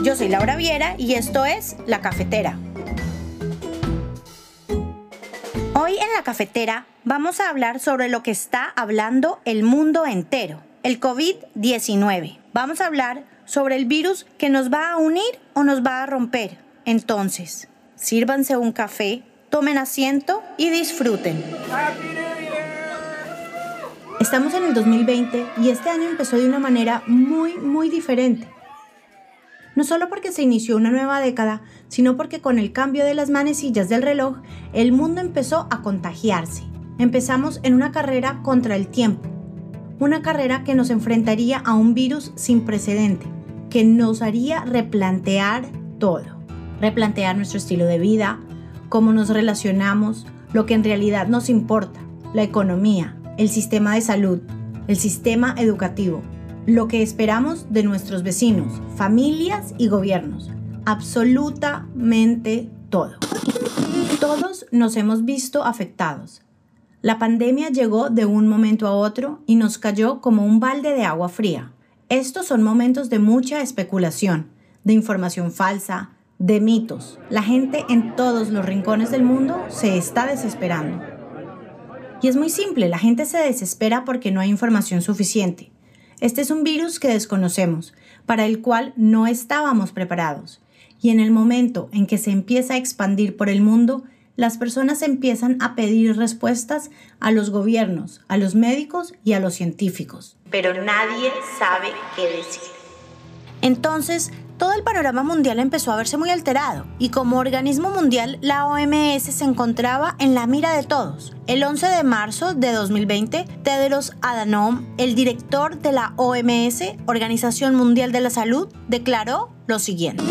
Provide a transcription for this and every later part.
Yo soy Laura Viera y esto es La Cafetera. Hoy en La Cafetera vamos a hablar sobre lo que está hablando el mundo entero, el COVID-19. Vamos a hablar sobre el virus que nos va a unir o nos va a romper. Entonces, sírvanse un café, tomen asiento y disfruten. Estamos en el 2020 y este año empezó de una manera muy, muy diferente. No solo porque se inició una nueva década, sino porque con el cambio de las manecillas del reloj, el mundo empezó a contagiarse. Empezamos en una carrera contra el tiempo, una carrera que nos enfrentaría a un virus sin precedente, que nos haría replantear todo, replantear nuestro estilo de vida, cómo nos relacionamos, lo que en realidad nos importa, la economía, el sistema de salud, el sistema educativo, lo que esperamos de nuestros vecinos, familias y gobiernos, absolutamente todo. Todos nos hemos visto afectados. La pandemia llegó de un momento a otro y nos cayó como un balde de agua fría. Estos son momentos de mucha especulación, de información falsa, de mitos. La gente en todos los rincones del mundo se está desesperando. Y es muy simple, la gente se desespera porque no hay información suficiente. Este es un virus que desconocemos, para el cual no estábamos preparados. Y en el momento en que se empieza a expandir por el mundo, las personas empiezan a pedir respuestas a los gobiernos, a los médicos y a los científicos. Pero nadie sabe qué decir. Entonces, todo el panorama mundial empezó a verse muy alterado y como organismo mundial la OMS se encontraba en la mira de todos. El 11 de marzo de 2020, Tedros Adhanom, el director de la OMS, Organización Mundial de la Salud, declaró lo siguiente.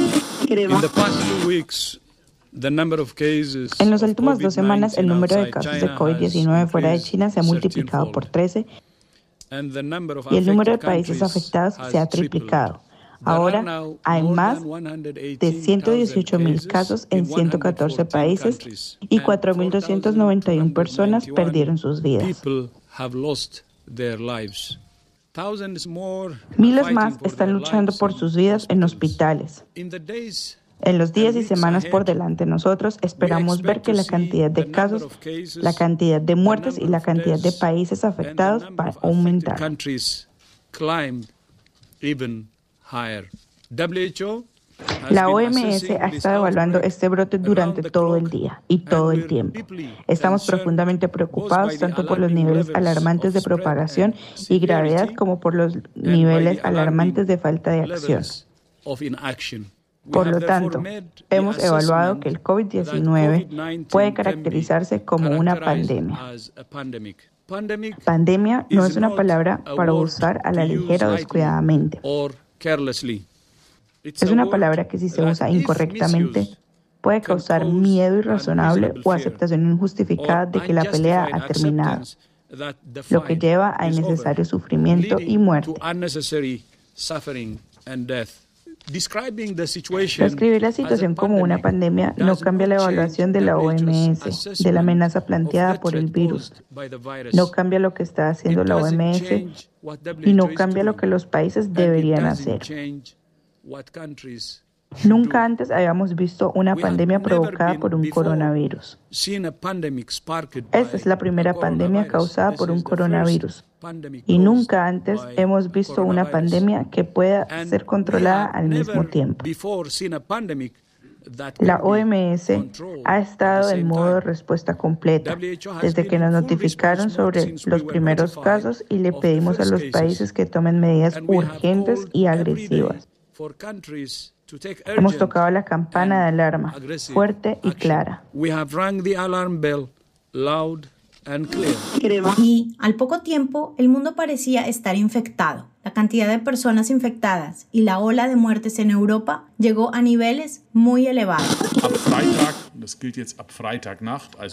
En las últimas dos semanas, el número de casos de COVID-19 fuera de China se ha multiplicado por 13 y el número de países afectados se ha triplicado. Ahora hay más de 118 mil casos en 114 países y 4.291 personas perdieron sus vidas. Miles más están luchando por sus vidas en hospitales. En los días y semanas por delante nosotros esperamos ver que la cantidad de casos, la cantidad de muertes y la cantidad de países afectados va a aumentar. La OMS ha estado evaluando este brote durante todo el día y todo el tiempo. Estamos profundamente preocupados tanto por los niveles alarmantes de propagación y gravedad como por los niveles alarmantes de falta de acción. Por lo tanto, hemos evaluado que el COVID-19 puede caracterizarse como una pandemia. Pandemia no es una palabra para usar a la ligera o descuidadamente. Es una palabra que si se usa incorrectamente puede causar miedo irrazonable o aceptación injustificada de que la pelea ha terminado, lo que lleva a innecesario sufrimiento y muerte. Describir la situación como una pandemia no cambia la evaluación de la OMS, de la amenaza planteada por el virus. No cambia lo que está haciendo la OMS y no cambia lo que los países deberían hacer. Nunca antes habíamos visto una pandemia provocada por un coronavirus. Esta es la primera pandemia causada por un coronavirus. Y nunca antes hemos visto una pandemia que pueda ser controlada al mismo tiempo. La OMS ha estado en modo de respuesta completa desde que nos notificaron sobre los primeros casos y le pedimos a los países que tomen medidas urgentes y agresivas. Hemos tocado la campana de alarma fuerte y clara. Y al poco tiempo, el mundo parecía estar infectado. La cantidad de personas infectadas y la ola de muertes en Europa llegó a niveles muy elevados.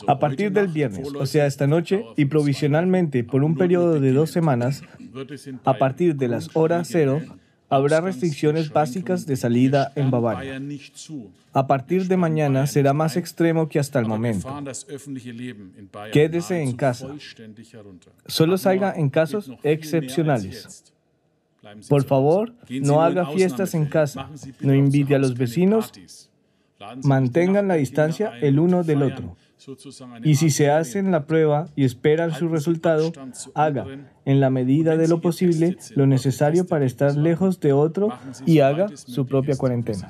A partir del viernes, o sea, esta noche, y provisionalmente por un periodo de dos semanas, a partir de las horas cero, habrá restricciones básicas de salida en Bavaria. A partir de mañana será más extremo que hasta el momento. Quédese en casa. Solo salga en casos excepcionales. Por favor, no haga fiestas en casa, no invite a los vecinos, mantengan la distancia el uno del otro. Y si se hacen la prueba y esperan su resultado, haga, en la medida de lo posible, lo necesario para estar lejos de otro y haga su propia cuarentena.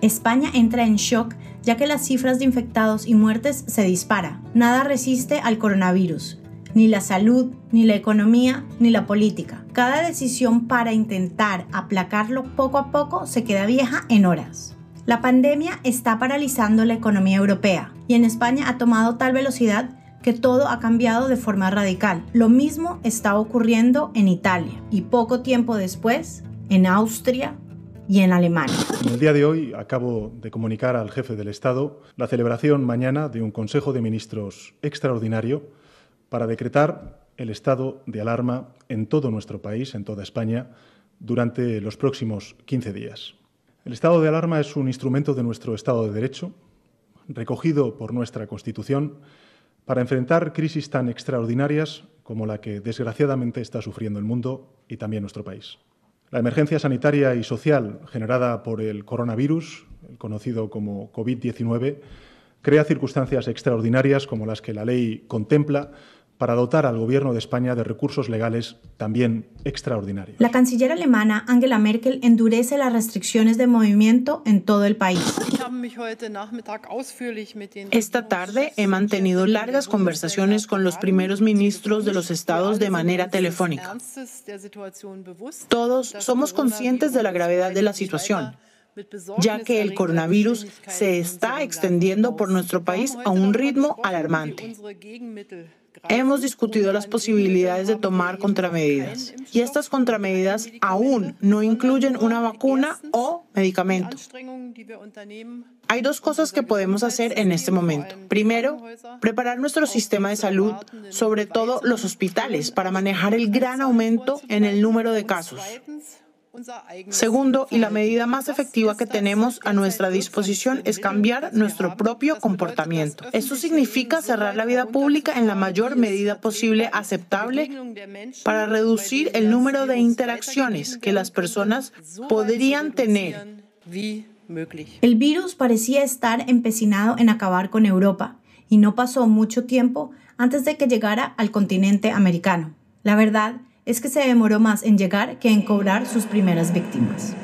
España entra en shock ya que las cifras de infectados y muertes se disparan. Nada resiste al coronavirus, ni la salud, ni la economía, ni la política. Cada decisión para intentar aplacarlo poco a poco se queda vieja en horas. La pandemia está paralizando la economía europea y en España ha tomado tal velocidad que todo ha cambiado de forma radical. Lo mismo está ocurriendo en Italia y poco tiempo después en Austria y en Alemania. En el día de hoy acabo de comunicar al jefe del Estado la celebración mañana de un Consejo de Ministros extraordinario para decretar el estado de alarma en todo nuestro país, en toda España, durante los próximos 15 días. El estado de alarma es un instrumento de nuestro Estado de Derecho, recogido por nuestra Constitución, para enfrentar crisis tan extraordinarias como la que desgraciadamente está sufriendo el mundo y también nuestro país. La emergencia sanitaria y social generada por el coronavirus, el conocido como COVID-19, crea circunstancias extraordinarias como las que la ley contempla para dotar al Gobierno de España de recursos legales también extraordinarios. La canciller alemana Angela Merkel endurece las restricciones de movimiento en todo el país. Esta tarde he mantenido largas conversaciones con los primeros ministros de los estados de manera telefónica. Todos somos conscientes de la gravedad de la situación ya que el coronavirus se está extendiendo por nuestro país a un ritmo alarmante. Hemos discutido las posibilidades de tomar contramedidas y estas contramedidas aún no incluyen una vacuna o medicamento. Hay dos cosas que podemos hacer en este momento. Primero, preparar nuestro sistema de salud, sobre todo los hospitales, para manejar el gran aumento en el número de casos. Segundo, y la medida más efectiva que tenemos a nuestra disposición es cambiar nuestro propio comportamiento. Esto significa cerrar la vida pública en la mayor medida posible aceptable para reducir el número de interacciones que las personas podrían tener. El virus parecía estar empecinado en acabar con Europa y no pasó mucho tiempo antes de que llegara al continente americano. La verdad es que se demoró más en llegar que en cobrar sus primeras víctimas.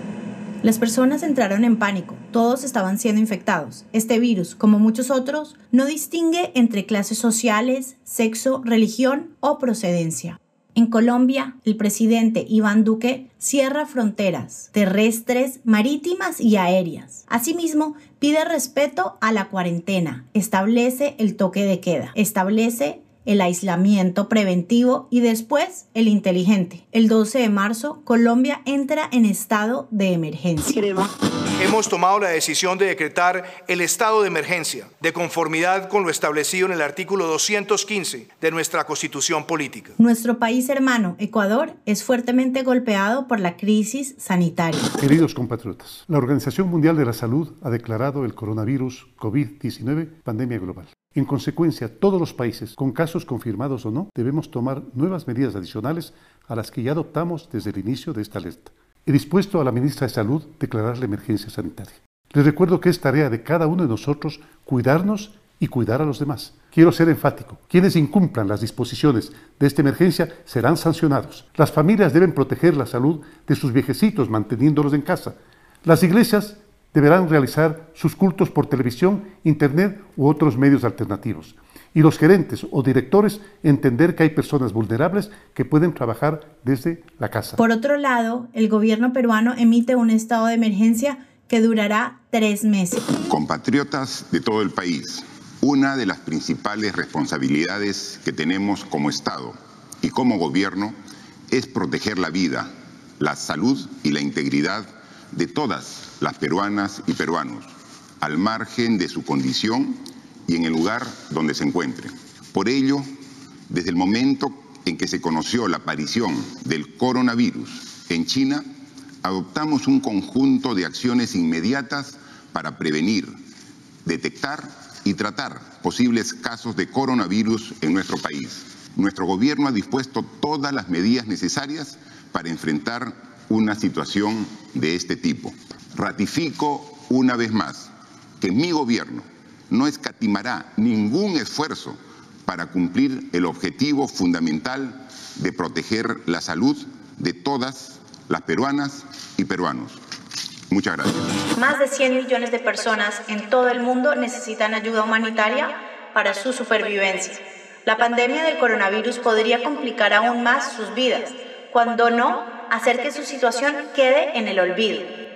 Las personas entraron en pánico, todos estaban siendo infectados. Este virus, como muchos otros, no distingue entre clases sociales, sexo, religión o procedencia. En Colombia, el presidente Iván Duque cierra fronteras terrestres, marítimas y aéreas. Asimismo, pide respeto a la cuarentena, establece el toque de queda, establece el aislamiento preventivo y después el inteligente. El 12 de marzo, Colombia entra en estado de emergencia. Hemos tomado la decisión de decretar el estado de emergencia, de conformidad con lo establecido en el artículo 215 de nuestra Constitución Política. Nuestro país hermano, Ecuador, es fuertemente golpeado por la crisis sanitaria. Queridos compatriotas, la Organización Mundial de la Salud ha declarado el coronavirus COVID-19 pandemia global. En consecuencia, todos los países, con casos confirmados o no, debemos tomar nuevas medidas adicionales a las que ya adoptamos desde el inicio de esta alerta. He dispuesto a la ministra de Salud declarar la emergencia sanitaria. Les recuerdo que es tarea de cada uno de nosotros cuidarnos y cuidar a los demás. Quiero ser enfático. Quienes incumplan las disposiciones de esta emergencia serán sancionados. Las familias deben proteger la salud de sus viejecitos manteniéndolos en casa. Las iglesias deberán realizar sus cultos por televisión, internet u otros medios alternativos. Y los gerentes o directores entender que hay personas vulnerables que pueden trabajar desde la casa. Por otro lado, el gobierno peruano emite un estado de emergencia que durará tres meses. Compatriotas de todo el país, una de las principales responsabilidades que tenemos como Estado y como gobierno es proteger la vida, la salud y la integridad de todas las peruanas y peruanos, al margen de su condición y en el lugar donde se encuentren. Por ello, desde el momento en que se conoció la aparición del coronavirus en China, adoptamos un conjunto de acciones inmediatas para prevenir, detectar y tratar posibles casos de coronavirus en nuestro país. Nuestro gobierno ha dispuesto todas las medidas necesarias para enfrentar una situación de este tipo. Ratifico una vez más que mi gobierno no escatimará ningún esfuerzo para cumplir el objetivo fundamental de proteger la salud de todas las peruanas y peruanos. Muchas gracias. Más de 100 millones de personas en todo el mundo necesitan ayuda humanitaria para su supervivencia. La pandemia del coronavirus podría complicar aún más sus vidas, cuando no, hacer que su situación quede en el olvido.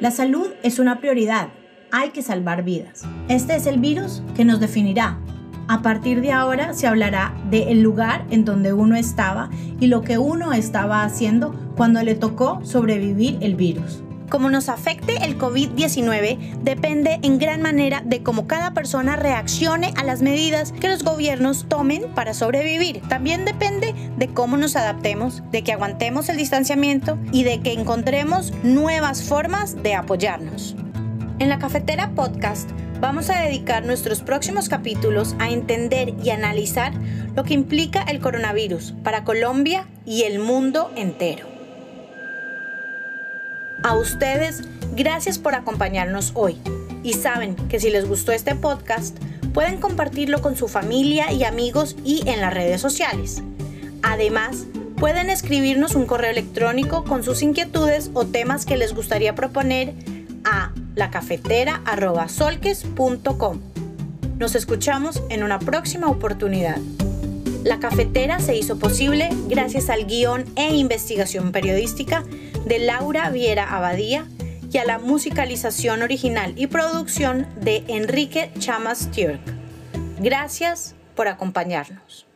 La salud es una prioridad. Hay que salvar vidas. Este es el virus que nos definirá. A partir de ahora se hablará del lugar en donde uno estaba y lo que uno estaba haciendo cuando le tocó sobrevivir el virus. Cómo nos afecte el COVID-19 depende en gran manera de cómo cada persona reaccione a las medidas que los gobiernos tomen para sobrevivir. También depende de cómo nos adaptemos, de que aguantemos el distanciamiento y de que encontremos nuevas formas de apoyarnos. En la Cafetera Podcast vamos a dedicar nuestros próximos capítulos a entender y analizar lo que implica el coronavirus para Colombia y el mundo entero. A ustedes, gracias por acompañarnos hoy. Y saben que si les gustó este podcast, pueden compartirlo con su familia y amigos y en las redes sociales. Además, pueden escribirnos un correo electrónico con sus inquietudes o temas que les gustaría proponer a lacafetera.solques.com. Nos escuchamos en una próxima oportunidad. La cafetera se hizo posible gracias al guion e investigación periodística de Laura Viera Abadía y a la musicalización original y producción de Enrique Chamas Turk. Gracias por acompañarnos.